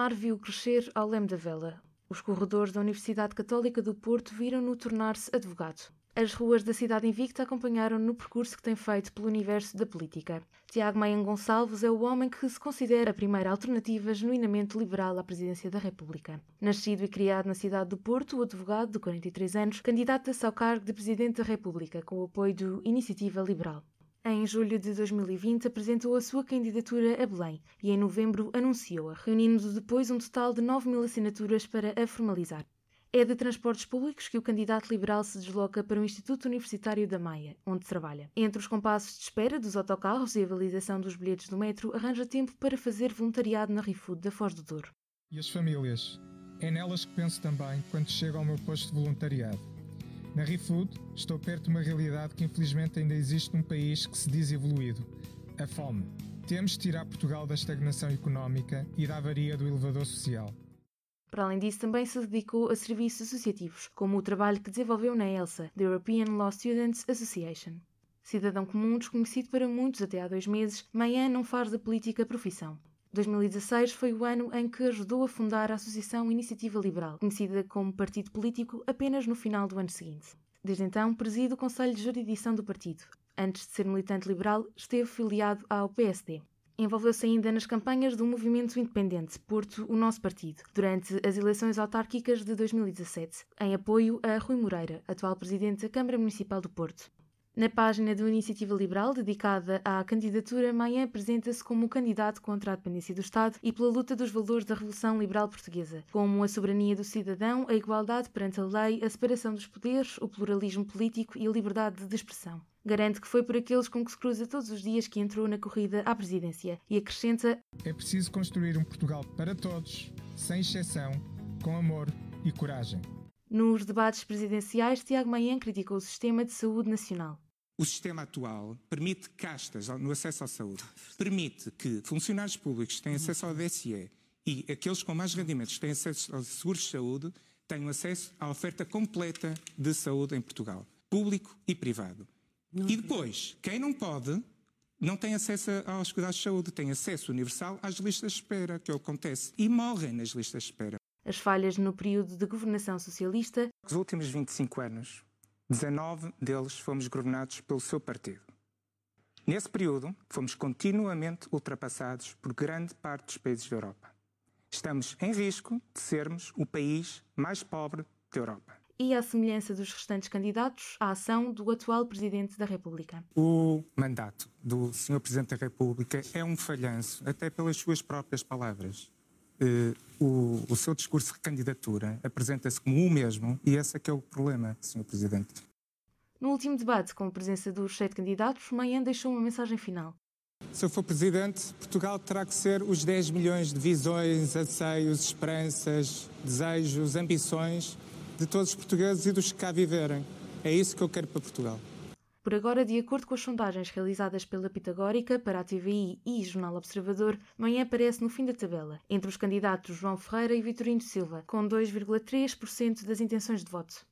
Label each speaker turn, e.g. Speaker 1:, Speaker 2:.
Speaker 1: Mar viu crescer ao leme da vela. Os corredores da Universidade Católica do Porto viram-no tornar-se advogado. As ruas da cidade invicta acompanharam no percurso que tem feito pelo universo da política. Tiago Maia Gonçalves é o homem que se considera a primeira alternativa genuinamente liberal à presidência da República. Nascido e criado na cidade do Porto, o advogado de 43 anos candidata-se ao cargo de Presidente da República com o apoio do Iniciativa Liberal. Em julho de 2020 apresentou a sua candidatura a Belém e em novembro anunciou-a, reunindo depois um total de 9 mil assinaturas para a formalizar. É de transportes públicos que o candidato liberal se desloca para o Instituto Universitário da Maia, onde trabalha. Entre os compassos de espera dos autocarros e a validação dos bilhetes do metro, arranja tempo para fazer voluntariado na ReFood da Foz do Douro.
Speaker 2: E as famílias? É nelas que penso também quando chego ao meu posto de voluntariado. Na ReFood estou perto de uma realidade que infelizmente ainda existe num país que se diz evoluído: a fome. Temos de tirar Portugal da estagnação económica e da avaria do elevador social.
Speaker 1: Para além disso, também se dedicou a serviços associativos, como o trabalho que desenvolveu na ELSA, the European Law Students Association. Cidadão comum, desconhecido para muitos até há dois meses, Mayan não faz da política profissão. 2016 foi o ano em que ajudou a fundar a Associação Iniciativa Liberal, conhecida como partido político apenas no final do ano seguinte. Desde então, preside o Conselho de Jurisdição do partido. Antes de ser militante liberal, esteve filiado ao PSD. Envolveu-se ainda nas campanhas do movimento independente Porto, o Nosso Partido, durante as eleições autárquicas de 2017, em apoio a Rui Moreira, atual presidente da Câmara Municipal do Porto. Na página do Iniciativa Liberal, dedicada à candidatura, Maia apresenta-se como candidato contra a dependência do Estado e pela luta dos valores da Revolução Liberal Portuguesa, como a soberania do cidadão, a igualdade perante a lei, a separação dos poderes, o pluralismo político e a liberdade de expressão. Garante que foi por aqueles com que se cruza todos os dias que entrou na corrida à presidência e acrescenta:
Speaker 2: É preciso construir um Portugal para todos, sem exceção, com amor e coragem.
Speaker 1: Nos debates presidenciais, Tiago Maia criticou o sistema de saúde nacional.
Speaker 3: O sistema atual permite castas no acesso à saúde, permite que funcionários públicos tenham acesso ao DSE e aqueles com mais rendimentos têm acesso aos seguros de saúde tenham acesso à oferta completa de saúde em Portugal, público e privado. E depois, quem não pode, não tem acesso aos cuidados de saúde, tem acesso universal às listas de espera, que é o que acontece, e morrem nas listas de espera.
Speaker 1: As falhas no período de governação socialista.
Speaker 3: Nos últimos 25 anos, 19 deles fomos governados pelo seu partido. Nesse período, fomos continuamente ultrapassados por grande parte dos países da Europa. Estamos em risco de sermos o país mais pobre da Europa
Speaker 1: e, à semelhança dos restantes candidatos, a ação do atual Presidente da República.
Speaker 3: O mandato do Sr. Presidente da República é um falhanço, até pelas suas próprias palavras. Uh, o, o, seu discurso de candidatura apresenta-se como o mesmo e esse é que é o problema, Sr. Presidente.
Speaker 1: No último debate, com a presença dos sete candidatos, Manhã deixou uma mensagem final.
Speaker 3: Se eu for Presidente, Portugal terá que ser os 10 milhões de visões, anseios, esperanças, desejos, ambições de todos os portugueses e dos que cá viverem. É isso que eu quero para Portugal.
Speaker 1: Por agora, de acordo com as sondagens realizadas pela Pitagórica para a TVI e Jornal Observador, Manhã aparece no fim da tabela, entre os candidatos João Ferreira e Vitorino Silva, com 2,3% das intenções de voto.